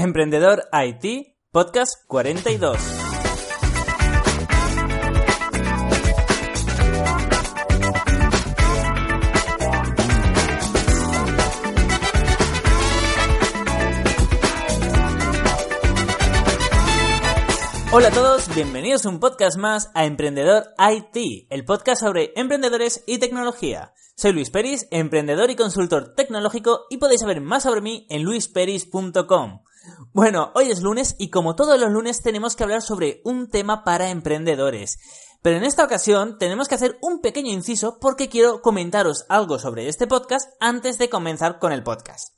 Emprendedor IT, podcast 42. Hola a todos, bienvenidos a un podcast más a Emprendedor IT, el podcast sobre emprendedores y tecnología. Soy Luis Peris, emprendedor y consultor tecnológico y podéis saber más sobre mí en luisperis.com. Bueno, hoy es lunes y como todos los lunes tenemos que hablar sobre un tema para emprendedores. Pero en esta ocasión tenemos que hacer un pequeño inciso porque quiero comentaros algo sobre este podcast antes de comenzar con el podcast.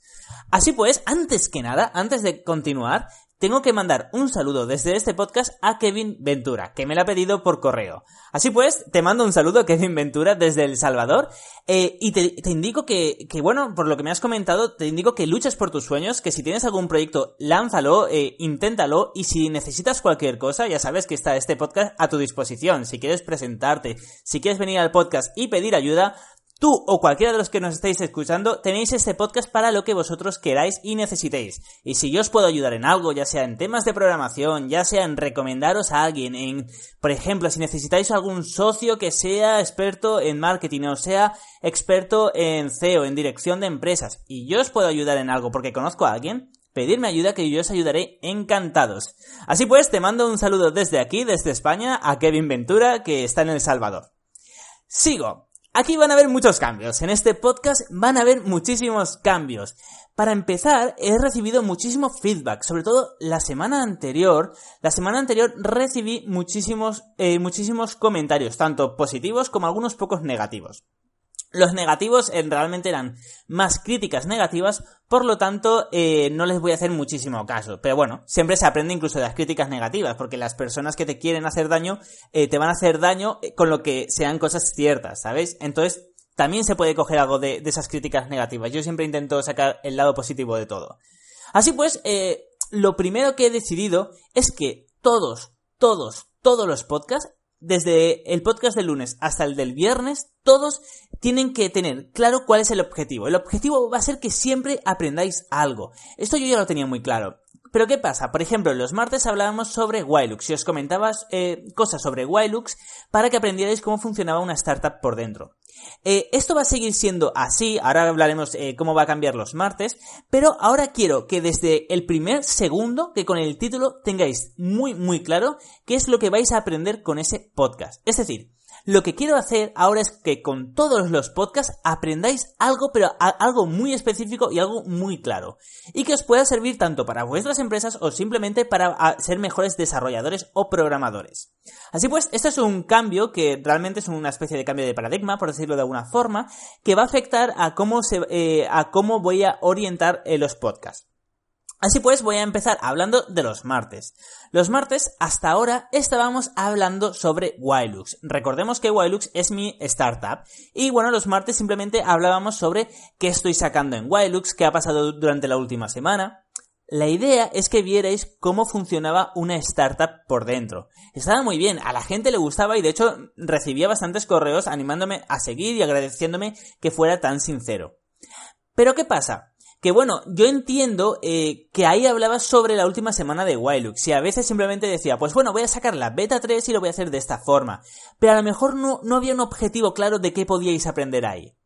Así pues, antes que nada, antes de continuar, tengo que mandar un saludo desde este podcast a Kevin Ventura, que me lo ha pedido por correo. Así pues, te mando un saludo, Kevin Ventura, desde El Salvador, eh, y te, indico que, que, bueno, por lo que me has comentado, te indico que luches por tus sueños, que si tienes algún proyecto, lánzalo, eh, inténtalo, y si necesitas cualquier cosa, ya sabes que está este podcast a tu disposición. Si quieres presentarte, si quieres venir al podcast y pedir ayuda, Tú o cualquiera de los que nos estáis escuchando tenéis este podcast para lo que vosotros queráis y necesitéis. Y si yo os puedo ayudar en algo, ya sea en temas de programación, ya sea en recomendaros a alguien, en, por ejemplo, si necesitáis algún socio que sea experto en marketing o sea experto en CEO, en dirección de empresas, y yo os puedo ayudar en algo porque conozco a alguien, pedirme ayuda que yo os ayudaré encantados. Así pues, te mando un saludo desde aquí, desde España, a Kevin Ventura, que está en El Salvador. Sigo. Aquí van a haber muchos cambios. En este podcast van a haber muchísimos cambios. Para empezar, he recibido muchísimo feedback, sobre todo la semana anterior. La semana anterior recibí muchísimos, eh, muchísimos comentarios, tanto positivos como algunos pocos negativos. Los negativos eh, realmente eran más críticas negativas, por lo tanto eh, no les voy a hacer muchísimo caso. Pero bueno, siempre se aprende incluso de las críticas negativas, porque las personas que te quieren hacer daño eh, te van a hacer daño con lo que sean cosas ciertas, ¿sabéis? Entonces también se puede coger algo de esas críticas negativas. Yo siempre intento sacar el lado positivo de todo. Así pues, lo primero que he decidido es que todos, todos, todos los podcasts desde el podcast del lunes hasta el del viernes, todos tienen que tener claro cuál es el objetivo. El objetivo va a ser que siempre aprendáis algo. Esto yo ya lo tenía muy claro. Pero ¿qué pasa? Por ejemplo, los martes hablábamos sobre Wilux y os comentaba eh, cosas sobre Wilux para que aprendierais cómo funcionaba una startup por dentro. Eh, esto va a seguir siendo así, ahora hablaremos eh, cómo va a cambiar los martes, pero ahora quiero que desde el primer segundo que con el título tengáis muy muy claro qué es lo que vais a aprender con ese podcast. Es decir, lo que quiero hacer ahora es que con todos los podcasts aprendáis algo, pero algo muy específico y algo muy claro. Y que os pueda servir tanto para vuestras empresas o simplemente para ser mejores desarrolladores o programadores. Así pues, este es un cambio que realmente es una especie de cambio de paradigma, por decirlo de alguna forma, que va a afectar a cómo, se, eh, a cómo voy a orientar eh, los podcasts. Así pues, voy a empezar hablando de los martes. Los martes, hasta ahora, estábamos hablando sobre Wilux. Recordemos que Wilux es mi startup. Y bueno, los martes simplemente hablábamos sobre qué estoy sacando en Wilux, qué ha pasado durante la última semana. La idea es que vierais cómo funcionaba una startup por dentro. Estaba muy bien, a la gente le gustaba y de hecho recibía bastantes correos animándome a seguir y agradeciéndome que fuera tan sincero. Pero ¿qué pasa? Que bueno, yo entiendo eh, que ahí hablaba sobre la última semana de Wilux y a veces simplemente decía, pues bueno, voy a sacar la beta 3 y lo voy a hacer de esta forma. Pero a lo mejor no, no había un objetivo claro de qué podíais aprender ahí.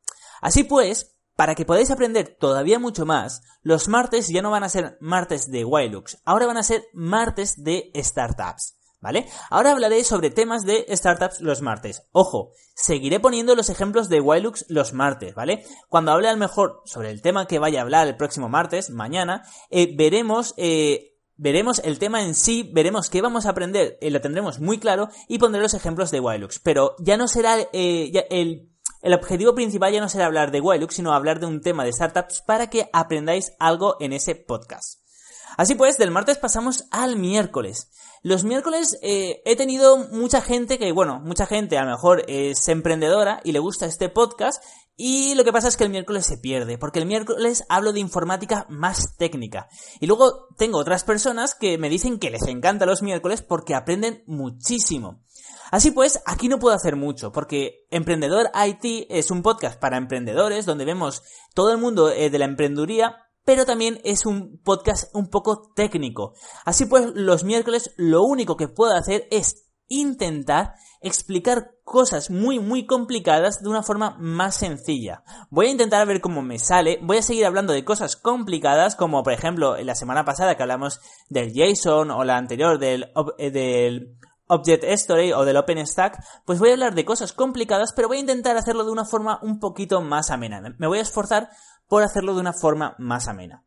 Así pues, para que podáis aprender todavía mucho más, los martes ya no van a ser martes de Wilux, ahora van a ser martes de startups. ¿Vale? Ahora hablaré sobre temas de startups los martes. Ojo, seguiré poniendo los ejemplos de Wilux los martes, ¿vale? Cuando hable al mejor sobre el tema que vaya a hablar el próximo martes, mañana, eh, veremos, eh, veremos el tema en sí, veremos qué vamos a aprender, eh, lo tendremos muy claro y pondré los ejemplos de Wilux. Pero ya no será el, el objetivo principal ya no será hablar de Wilux, sino hablar de un tema de startups para que aprendáis algo en ese podcast. Así pues, del martes pasamos al miércoles. Los miércoles eh, he tenido mucha gente que, bueno, mucha gente a lo mejor es emprendedora y le gusta este podcast y lo que pasa es que el miércoles se pierde, porque el miércoles hablo de informática más técnica. Y luego tengo otras personas que me dicen que les encanta los miércoles porque aprenden muchísimo. Así pues, aquí no puedo hacer mucho, porque Emprendedor IT es un podcast para emprendedores donde vemos todo el mundo eh, de la emprendeduría pero también es un podcast un poco técnico. Así pues, los miércoles lo único que puedo hacer es intentar explicar cosas muy muy complicadas de una forma más sencilla. Voy a intentar ver cómo me sale, voy a seguir hablando de cosas complicadas como por ejemplo la semana pasada que hablamos del JSON o la anterior del, eh, del Object Story o del OpenStack, pues voy a hablar de cosas complicadas, pero voy a intentar hacerlo de una forma un poquito más amena. Me voy a esforzar por hacerlo de una forma más amena.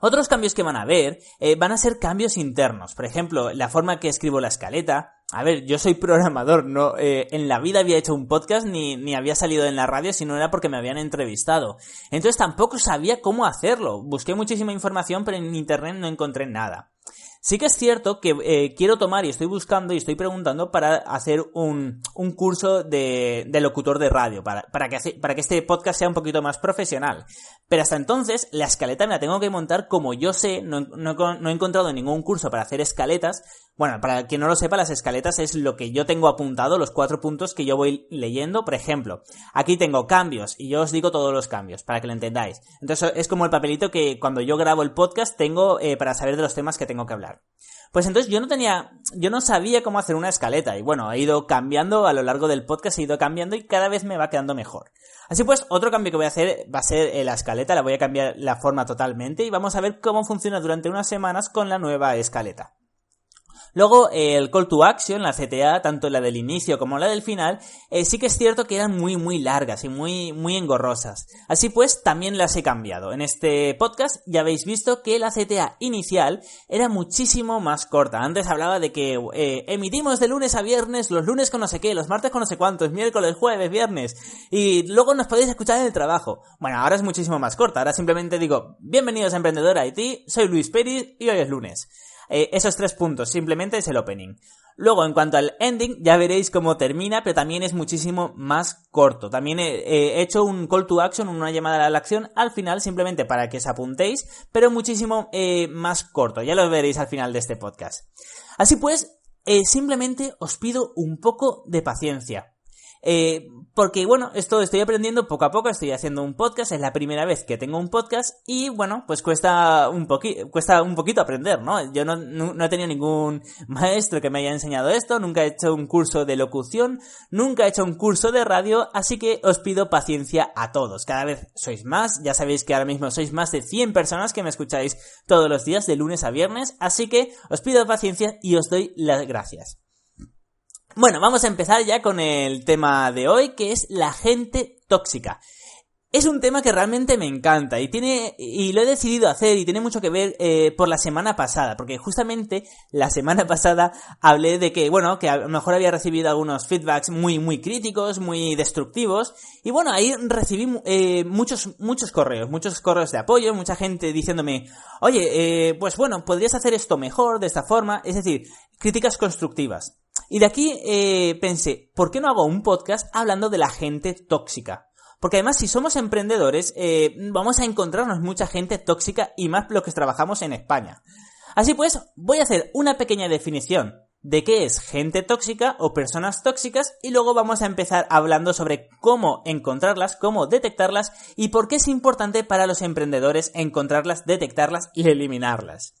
Otros cambios que van a haber eh, van a ser cambios internos. Por ejemplo, la forma que escribo la escaleta. A ver, yo soy programador, no eh, en la vida había hecho un podcast ni, ni había salido en la radio si no era porque me habían entrevistado. Entonces tampoco sabía cómo hacerlo. Busqué muchísima información, pero en internet no encontré nada. Sí que es cierto que eh, quiero tomar y estoy buscando y estoy preguntando para hacer un, un curso de, locutor de radio, para, para, que, para que este podcast sea un poquito más profesional. Pero hasta entonces, la escaleta me la tengo que montar como yo sé, no, no, he encontrado ningún curso para hacer escaletas. Bueno, para quien no lo sepa, las escaletas es lo que yo tengo apuntado, los cuatro puntos que yo voy leyendo. Por ejemplo, aquí tengo cambios y yo os digo todos los cambios, para que lo entendáis. Entonces es como el papelito que cuando yo grabo el podcast tengo eh, para saber de los temas que tengo que hablar. Pues entonces yo no tenía, yo no sabía cómo hacer una escaleta y bueno, ha ido cambiando a lo largo del podcast, ha ido cambiando y cada vez me va quedando mejor. Así pues, otro cambio que voy a hacer va a ser eh, la escaleta, la voy a cambiar la forma totalmente y vamos a ver cómo funciona durante unas semanas con la nueva escaleta. Luego, el call to action, la CTA, tanto la del inicio como la del final, eh, sí que es cierto que eran muy, muy largas y muy, muy engorrosas. Así pues, también las he cambiado. En este podcast ya habéis visto que la CTA inicial era muchísimo más corta. Antes hablaba de que eh, emitimos de lunes a viernes, los lunes con no sé qué, los martes con no sé cuántos, miércoles, jueves, viernes, y luego nos podéis escuchar en el trabajo. Bueno, ahora es muchísimo más corta. Ahora simplemente digo, bienvenidos a Emprendedor IT, soy Luis Pérez y hoy es lunes. Eh, esos tres puntos, simplemente es el opening. Luego, en cuanto al ending, ya veréis cómo termina, pero también es muchísimo más corto. También he, hecho un call to action, una llamada a la acción al final, simplemente para que os apuntéis, pero muchísimo eh, más corto. Ya lo veréis al final de este podcast. Así pues, eh, simplemente os pido un poco de paciencia. Eh, porque bueno, esto estoy aprendiendo poco a poco, estoy haciendo un podcast, es la primera vez que tengo un podcast y bueno, pues cuesta un poquito, cuesta un poquito aprender, ¿no? Yo no, no, he tenido ningún maestro que me haya enseñado esto, nunca he hecho un curso de locución, nunca he hecho un curso de radio, así que os pido paciencia a todos. Cada vez sois más, ya sabéis que ahora mismo sois más de 100 personas que me escucháis todos los días de lunes a viernes, así que os pido paciencia y os doy las gracias. Bueno, vamos a empezar ya con el tema de hoy, que es la gente tóxica. Es un tema que realmente me encanta y tiene y lo he decidido hacer y tiene mucho que ver eh, por la semana pasada, porque justamente la semana pasada hablé de que bueno que a lo mejor había recibido algunos feedbacks muy muy críticos, muy destructivos y bueno ahí recibí eh, muchos muchos correos, muchos correos de apoyo, mucha gente diciéndome oye eh, pues bueno podrías hacer esto mejor de esta forma, es decir críticas constructivas. Y de aquí eh, pensé, ¿por qué no hago un podcast hablando de la gente tóxica? Porque además, si somos emprendedores, eh, vamos a encontrarnos mucha gente tóxica y más los que trabajamos en España. Así pues, voy a hacer una pequeña definición de qué es gente tóxica o personas tóxicas y luego vamos a empezar hablando sobre cómo encontrarlas, cómo detectarlas y por qué es importante para los emprendedores encontrarlas, detectarlas y eliminarlas.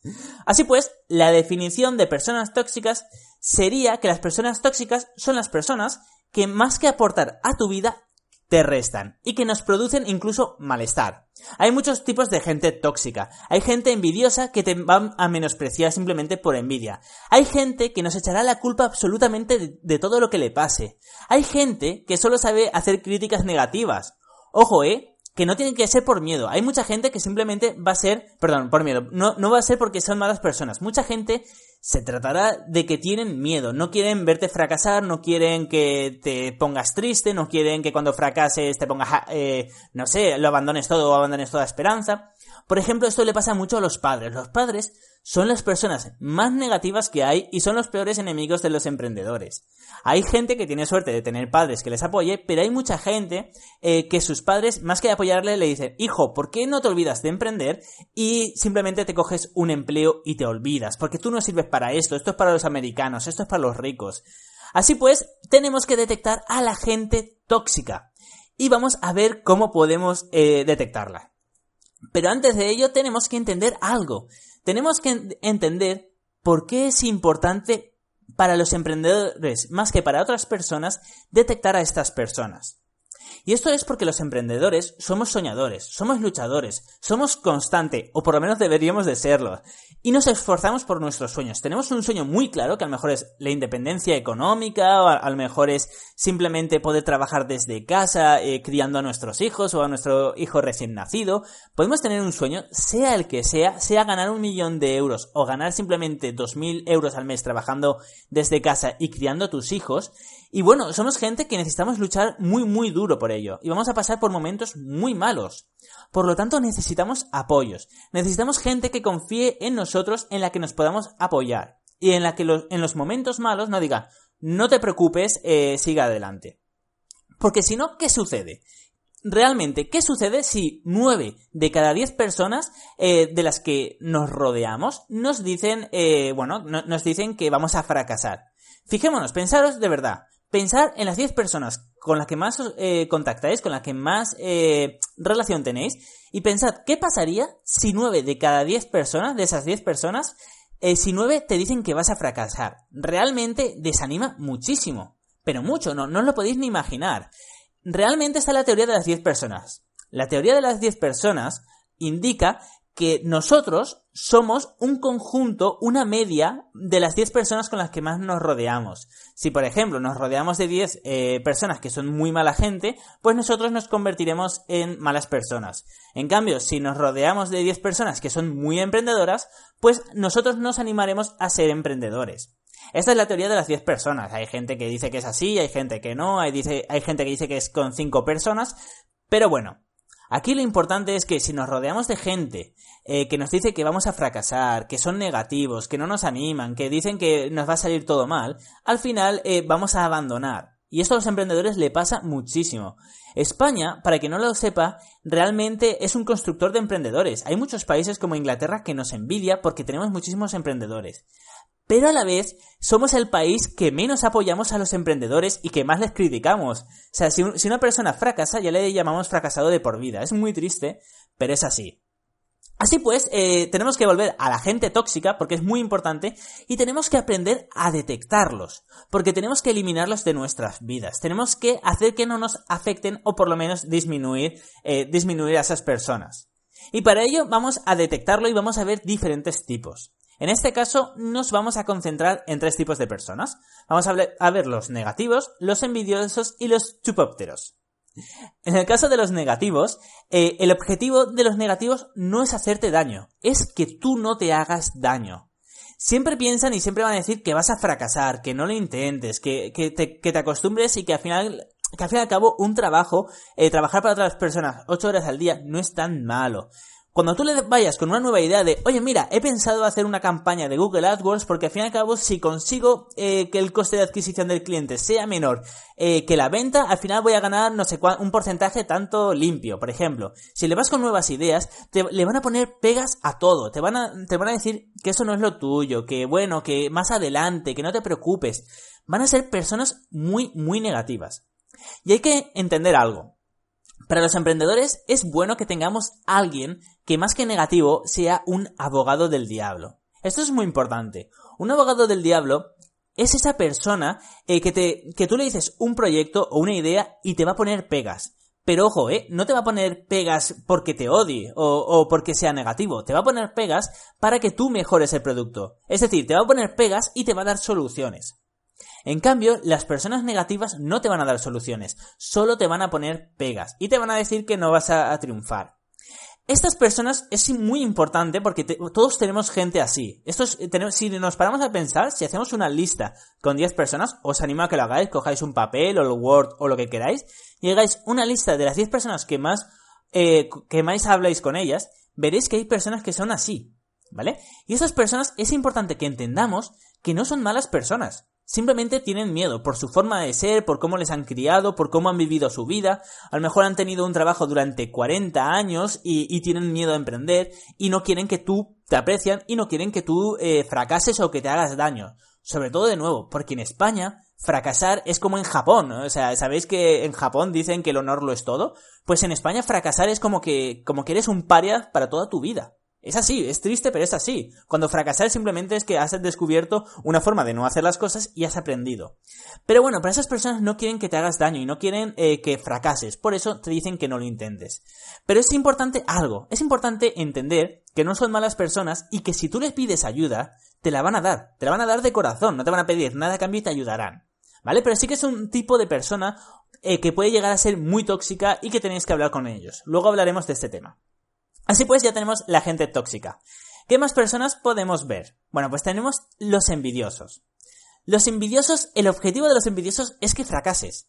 Así pues, la definición de personas tóxicas sería que las personas tóxicas son las personas que más que aportar a tu vida te restan y que nos producen incluso malestar. Hay muchos tipos de gente tóxica. Hay gente envidiosa que te va a menospreciar simplemente por envidia. Hay gente que nos echará la culpa absolutamente de, todo lo que le pase. Hay gente que solo sabe hacer críticas negativas. Ojo, eh, que no tiene que ser por miedo. Hay mucha gente que simplemente va a ser, perdón, por miedo, no, no va a ser porque son malas personas. Mucha gente se tratará de que tienen miedo, no quieren verte fracasar, no quieren que te pongas triste, no quieren que cuando fracases te pongas, eh, no sé, lo abandones todo o abandones toda esperanza. Por ejemplo, esto le pasa mucho a los padres. Los padres son las personas más negativas que hay y son los peores enemigos de los emprendedores. Hay gente que tiene suerte de tener padres que les apoye, pero hay mucha gente eh, que sus padres, más que apoyarle, le dicen, hijo, ¿por qué no te olvidas de emprender y simplemente te coges un empleo y te olvidas? Porque tú no sirves para esto, esto es para los americanos, esto es para los ricos. Así pues, tenemos que detectar a la gente tóxica y vamos a ver cómo podemos eh, detectarla. Pero antes de ello tenemos que entender algo. Tenemos que entender por qué es importante para los emprendedores, más que para otras personas, detectar a estas personas. Y esto es porque los emprendedores somos soñadores, somos luchadores, somos constante, o por lo menos deberíamos de serlo, y nos esforzamos por nuestros sueños. Tenemos un sueño muy claro, que a lo mejor es la independencia económica, o a, lo mejor es simplemente poder trabajar desde casa, eh, criando a nuestros hijos o a nuestro hijo recién nacido. Podemos tener un sueño, sea el que sea, sea ganar un millón de euros o ganar simplemente dos mil euros al mes trabajando desde casa y criando a tus hijos, y bueno, somos gente que necesitamos luchar muy muy duro por ello y vamos a pasar por momentos muy malos. Por lo tanto, necesitamos apoyos. Necesitamos gente que confíe en nosotros, en la que nos podamos apoyar y en la que en los momentos malos no diga, no te preocupes, eh, siga adelante. Porque si no, ¿qué sucede? Realmente, ¿qué sucede si nueve de cada diez personas eh, de las que nos rodeamos nos dicen, eh, bueno, nos dicen que vamos a fracasar? Fijémonos, pensaros de verdad, pensar en las 10 personas con las que más eh, contactáis, con las que más eh, relación tenéis, y pensad qué pasaría si 9 de cada 10 personas, de esas 10 personas, eh, si 9 te dicen que vas a fracasar. Realmente desanima muchísimo, pero mucho, no, no os lo podéis ni imaginar. Realmente está la teoría de las 10 personas. La teoría de las 10 personas indica que nosotros somos un conjunto, una media de las 10 personas con las que más nos rodeamos. Si, por ejemplo, nos rodeamos de 10 eh, personas que son muy mala gente, pues nosotros nos convertiremos en malas personas. En cambio, si nos rodeamos de 10 personas que son muy emprendedoras, pues nosotros nos animaremos a ser emprendedores. Esta es la teoría de las 10 personas. Hay gente que dice que es así, hay gente que no, hay, dice, hay gente que dice que es con 5 personas, pero bueno, Aquí lo importante es que si nos rodeamos de gente eh, que nos dice que vamos a fracasar, que son negativos, que no nos animan, que dicen que nos va a salir todo mal, al final eh, vamos a abandonar. Y esto a los emprendedores le pasa muchísimo. España, para que no lo sepa, realmente es un constructor de emprendedores. Hay muchos países como Inglaterra que nos envidia porque tenemos muchísimos emprendedores pero a la vez somos el país que menos apoyamos a los emprendedores y que más les criticamos. O sea, si, una persona fracasa, ya le llamamos fracasado de por vida. Es muy triste, pero es así. Así pues, eh, tenemos que volver a la gente tóxica, porque es muy importante, y tenemos que aprender a detectarlos, porque tenemos que eliminarlos de nuestras vidas. Tenemos que hacer que no nos afecten o por lo menos disminuir, eh, disminuir a esas personas. Y para ello vamos a detectarlo y vamos a ver diferentes tipos. En este caso nos vamos a concentrar en tres tipos de personas. Vamos a, ver los negativos, los envidiosos y los chupópteros. En el caso de los negativos, eh, el objetivo de los negativos no es hacerte daño, es que tú no te hagas daño. Siempre piensan y siempre van a decir que vas a fracasar, que no lo intentes, que, te, acostumbres y que al final, al fin y al cabo un trabajo, eh, trabajar para otras personas ocho horas al día no es tan malo. Cuando tú le vayas con una nueva idea de, oye, mira, he pensado hacer una campaña de Google AdWords porque al fin y al cabo, si consigo eh, que el coste de adquisición del cliente sea menor eh, que la venta, al final voy a ganar, no sé cuál, un porcentaje tanto limpio, por ejemplo. Si le vas con nuevas ideas, te, le van a poner pegas a todo. Te van a, te van a decir que eso no es lo tuyo, que bueno, que más adelante, que no te preocupes. Van a ser personas muy, muy negativas. Y hay que entender algo. Para los emprendedores es bueno que tengamos alguien que más que negativo sea un abogado del diablo. Esto es muy importante. Un abogado del diablo es esa persona eh, que, te, que tú le dices un proyecto o una idea y te va a poner pegas. Pero ojo, ¿eh? No te va a poner pegas porque te odie o, o, porque sea negativo. Te va a poner pegas para que tú mejores el producto. Es decir, te va a poner pegas y te va a dar soluciones. En cambio, las personas negativas no te van a dar soluciones, solo te van a poner pegas y te van a decir que no vas a, triunfar. Estas personas es muy importante porque todos tenemos gente así. Esto si nos paramos a pensar, si hacemos una lista con 10 personas, os animo a que lo hagáis, cojáis un papel o el Word o lo que queráis, y hagáis una lista de las 10 personas que más, eh, que más habláis con ellas, veréis que hay personas que son así, ¿vale? Y esas personas es importante que entendamos que no son malas personas. Simplemente tienen miedo por su forma de ser, por cómo les han criado, por cómo han vivido su vida. A lo mejor han tenido un trabajo durante 40 años y, tienen miedo a emprender y no quieren que tú te aprecian y no quieren que tú eh, fracases o que te hagas daño. Sobre todo de nuevo, porque en España fracasar es como en Japón, o sea, ¿sabéis que en Japón dicen que el honor lo es todo? Pues en España fracasar es como que, como que eres un paria para toda tu vida. Es así, es triste, pero es así. Cuando fracasar simplemente es que has descubierto una forma de no hacer las cosas y has aprendido. Pero bueno, para esas personas no quieren que te hagas daño y no quieren eh, que fracases, por eso te dicen que no lo intentes. Pero es importante algo, es importante entender que no son malas personas y que si tú les pides ayuda, te la van a dar, te la van a dar de corazón, no te van a pedir nada a cambio y te ayudarán. ¿Vale? Pero sí que es un tipo de persona eh, que puede llegar a ser muy tóxica y que tenéis que hablar con ellos. Luego hablaremos de este tema. Así pues, ya tenemos la gente tóxica. ¿Qué más personas podemos ver? Bueno, pues tenemos los envidiosos. Los envidiosos, el objetivo de los envidiosos es que fracases.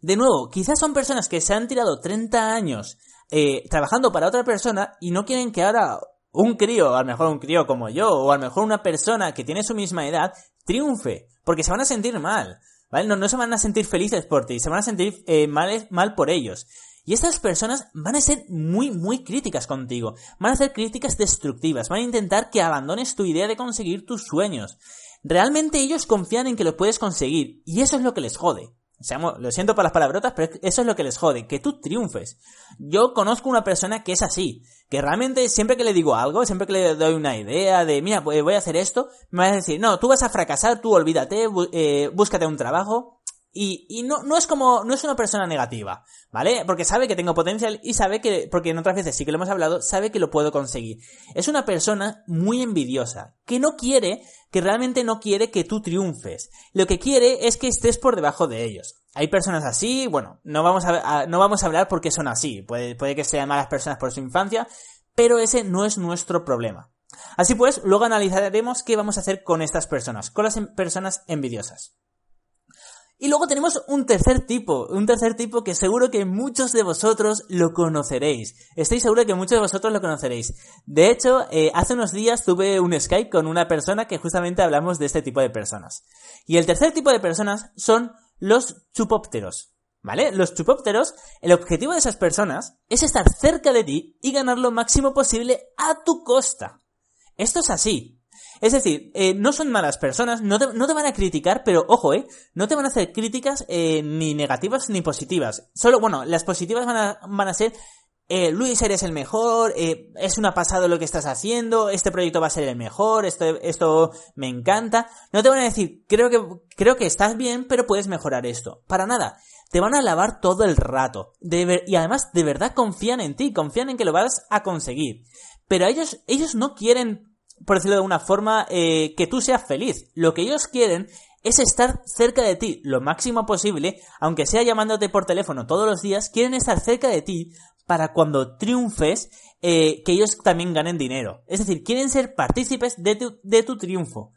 De nuevo, quizás son personas que se han tirado 30 años eh, trabajando para otra persona y no quieren que ahora un crío, a lo mejor un crío como yo, o a lo mejor una persona que tiene su misma edad, triunfe, porque se van a sentir mal. No, no se van a sentir felices por ti, se van a sentir eh, mal por ellos. Y estas personas van a ser muy, muy críticas contigo. Van a hacer críticas destructivas. Van a intentar que abandones tu idea de conseguir tus sueños. Realmente ellos confían en que lo puedes conseguir. Y eso es lo que les jode. lo siento por las palabrotas, pero eso es lo que les jode, que tú triunfes. Yo conozco una persona que es así, que realmente siempre que le digo algo, siempre que le doy una idea de, mira, voy a hacer esto, me va a decir, no, tú vas a fracasar, tú olvídate, eh, búscate un trabajo. Y, y no, no es como, no es una persona negativa, ¿vale? Porque sabe que tengo potencial y sabe que, porque en otras veces sí que lo hemos hablado, sabe que lo puedo conseguir. Es una persona muy envidiosa, que no quiere, que realmente no quiere que tú triunfes. Lo que quiere es que estés por debajo de ellos. Hay personas así, bueno, no vamos a, no vamos a hablar porque son así. Puede, puede que sean malas personas por su infancia, pero ese no es nuestro problema. Así pues, luego analizaremos qué vamos a hacer con estas personas, con las personas envidiosas. Y luego tenemos un tercer tipo, un tercer tipo que seguro que muchos de vosotros lo conoceréis. Estoy seguro que muchos de vosotros lo conoceréis. De hecho, eh, hace unos días tuve un Skype con una persona que justamente hablamos de este tipo de personas. Y el tercer tipo de personas son los chupópteros. ¿Vale? Los chupópteros, el objetivo de esas personas es estar cerca de ti y ganar lo máximo posible a tu costa. Esto es así. Es decir, eh, no son malas personas, no te, van a criticar, pero ojo, eh, no te van a hacer críticas eh, ni negativas ni positivas. Solo, bueno, las positivas van a, van a ser, eh, Luis, eres el mejor, eh, es una pasada lo que estás haciendo, este proyecto va a ser el mejor, esto, esto me encanta. No te van a decir, creo que, creo que estás bien, pero puedes mejorar esto. Para nada. Te van a alabar todo el rato. De y además, de verdad confían en ti, confían en que lo vas a conseguir. Pero ellos, ellos no quieren por decirlo de una forma, eh, que tú seas feliz. Lo que ellos quieren es estar cerca de ti lo máximo posible, aunque sea llamándote por teléfono todos los días, quieren estar cerca de ti para cuando triunfes, eh, que ellos también ganen dinero. Es decir, quieren ser partícipes de tu, de tu triunfo.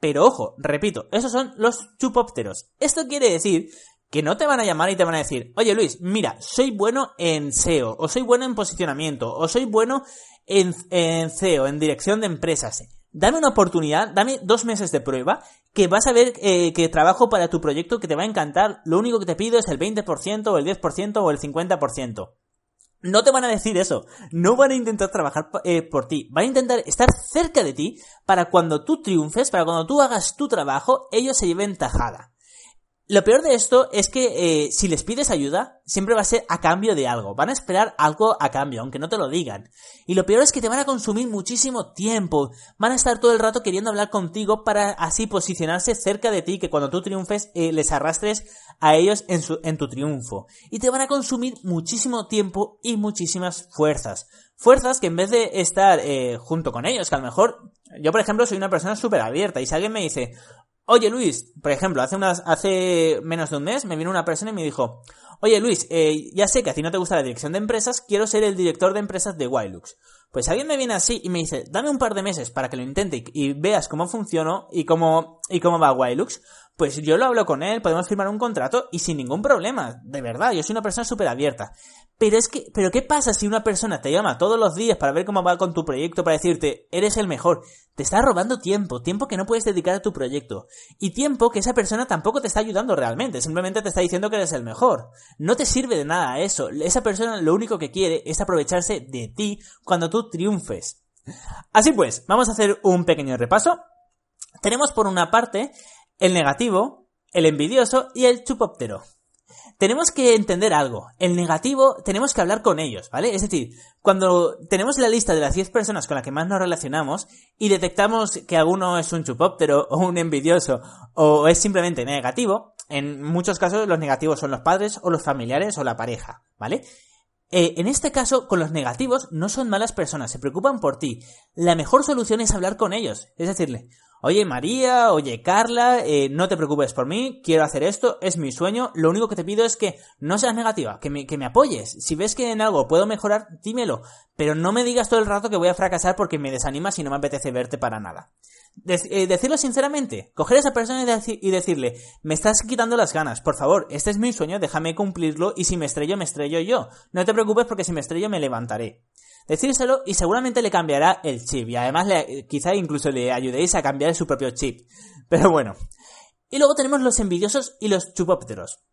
Pero ojo, repito, esos son los chupópteros. Esto quiere decir que no te van a llamar y te van a decir, oye Luis, mira, soy bueno en SEO, o soy bueno en posicionamiento, o soy bueno en, en CEO, en dirección de empresas. Dame una oportunidad, dame dos meses de prueba, que vas a ver eh, que trabajo para tu proyecto que te va a encantar. Lo único que te pido es el 20% o el 10% o el 50%. No te van a decir eso. No van a intentar trabajar eh, por ti. Van a intentar estar cerca de ti para cuando tú triunfes, para cuando tú hagas tu trabajo, ellos se lleven tajada. Lo peor de esto es que eh, si les pides ayuda, siempre va a ser a cambio de algo. Van a esperar algo a cambio, aunque no te lo digan. Y lo peor es que te van a consumir muchísimo tiempo. Van a estar todo el rato queriendo hablar contigo para así posicionarse cerca de ti, que cuando tú triunfes eh, les arrastres a ellos en, tu triunfo. Y te van a consumir muchísimo tiempo y muchísimas fuerzas. Fuerzas que en vez de estar eh, junto con ellos, que a lo mejor yo, por ejemplo, soy una persona súper abierta y si alguien me dice, Oye Luis, por ejemplo, hace unas, hace menos de un mes me vino una persona y me dijo, oye Luis, eh, ya sé que a ti no te gusta la dirección de empresas, quiero ser el director de empresas de Wilux. Pues alguien me viene así y me dice, dame un par de meses para que lo intente y, veas cómo funciona y cómo, y cómo va Wilux pues yo lo hablo con él, podemos firmar un contrato y sin ningún problema. De verdad, yo soy una persona súper abierta. Pero es que, pero ¿qué pasa si una persona te llama todos los días para ver cómo va con tu proyecto, para decirte, eres el mejor? Te está robando tiempo, tiempo que no puedes dedicar a tu proyecto. Y tiempo que esa persona tampoco te está ayudando realmente, simplemente te está diciendo que eres el mejor. No te sirve de nada eso. Esa persona lo único que quiere es aprovecharse de ti cuando tú triunfes. Así pues, vamos a hacer un pequeño repaso. Tenemos por una parte el negativo, el envidioso y el chupóptero tenemos que entender algo. El negativo, tenemos que hablar con ellos, ¿vale? Es decir, cuando tenemos la lista de las 10 personas con las que más nos relacionamos y detectamos que alguno es un chupóptero o un envidioso o es simplemente negativo, en muchos casos los negativos son los padres o los familiares o la pareja, ¿vale? Eh, en este caso, con los negativos no son malas personas, se preocupan por ti. La mejor solución es hablar con ellos, es decirle, oye María, oye Carla, eh, no te preocupes por mí, quiero hacer esto, es mi sueño, lo único que te pido es que no seas negativa, que me, que me apoyes. Si ves que en algo puedo mejorar, dímelo, pero no me digas todo el rato que voy a fracasar porque me desanimas y no me apetece verte para nada. Eh, decirlo sinceramente, coger a esa persona y, decirle, me estás quitando las ganas, por favor, este es mi sueño, déjame cumplirlo y si me estrello, me estrello yo. No te preocupes porque si me estrello me levantaré decírselo y seguramente le cambiará el chip y además le, quizá incluso le ayudéis a cambiar su propio chip. Pero bueno. Y luego tenemos los envidiosos y los chupópteros.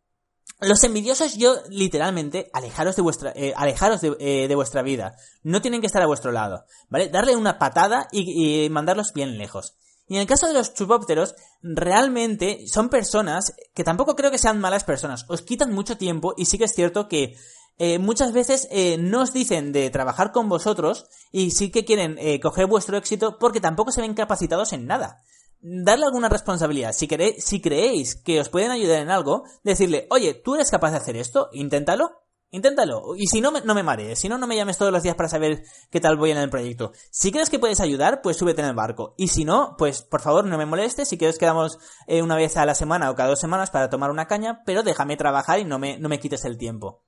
Los envidiosos, yo literalmente, alejaros de vuestra, eh, alejaros eh, de, vuestra vida. No tienen que estar a vuestro lado, ¿vale? Darle una patada y, y mandarlos bien lejos. Y en el caso de los chupópteros, realmente son personas que tampoco creo que sean malas personas. Os quitan mucho tiempo y sí que es cierto que eh, muchas veces eh, no os dicen de trabajar con vosotros y sí que quieren eh, coger vuestro éxito porque tampoco se ven capacitados en nada. Darle alguna responsabilidad. Si, queréis, si creéis que os pueden ayudar en algo, decirle, oye, ¿tú eres capaz de hacer esto? Inténtalo. Inténtalo. Y si no, no me marees. Si no, no me llames todos los días para saber qué tal voy en el proyecto. Si crees que puedes ayudar, pues súbete en el barco. Y si no, pues por favor no me molestes. Si quieres quedamos una vez a la semana o cada dos semanas para tomar una caña, pero déjame trabajar y no me, no me quites el tiempo.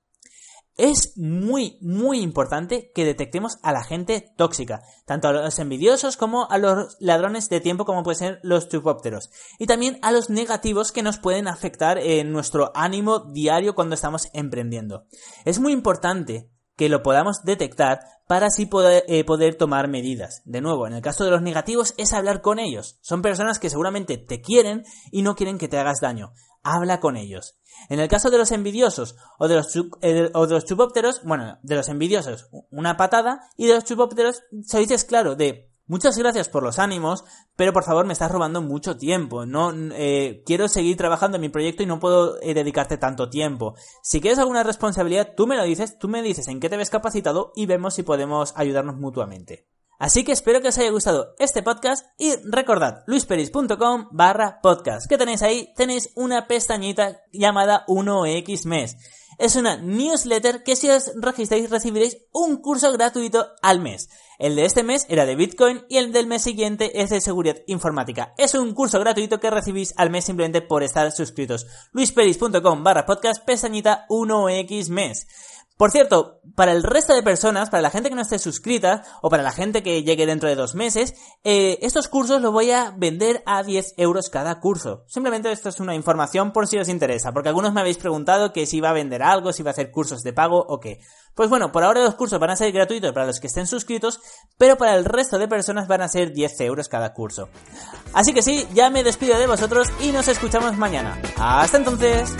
Es muy, muy importante que detectemos a la gente tóxica, tanto a los envidiosos como a los ladrones de tiempo como pueden ser los chupópteros, y también a los negativos que nos pueden afectar en nuestro ánimo diario cuando estamos emprendiendo. Es muy importante que lo podamos detectar para así poder, eh, poder, tomar medidas. De nuevo, en el caso de los negativos es hablar con ellos. Son personas que seguramente te quieren y no quieren que te hagas daño habla con ellos. En el caso de los envidiosos o de los, eh, o de los chupópteros, bueno, de los envidiosos, una patada, y de los chupópteros, se dices claro, de muchas gracias por los ánimos, pero por favor me estás robando mucho tiempo. No eh, quiero seguir trabajando en mi proyecto y no puedo eh, dedicarte tanto tiempo. Si quieres alguna responsabilidad, tú me lo dices, tú me dices en qué te ves capacitado y vemos si podemos ayudarnos mutuamente. Así que espero que os haya gustado este podcast y recordad luisperis.com barra podcast. que tenéis ahí? Tenéis una pestañita llamada 1X mes. Es una newsletter que si os registráis recibiréis un curso gratuito al mes. El de este mes era de Bitcoin y el del mes siguiente es de seguridad informática. Es un curso gratuito que recibís al mes simplemente por estar suscritos. luisperis.com barra podcast pestañita 1X mes. Por cierto, para el resto de personas, para la gente que no esté suscrita o para la gente que llegue dentro de dos meses, eh, estos cursos los voy a vender a 10 euros cada curso. Simplemente esto es una información por si os interesa, porque algunos me habéis preguntado que si iba a vender algo, si iba a hacer cursos de pago o qué. Pues bueno, por ahora los cursos van a ser gratuitos para los que estén suscritos, pero para el resto de personas van a ser 10 euros cada curso. Así que sí, ya me despido de vosotros y nos escuchamos mañana. Hasta entonces.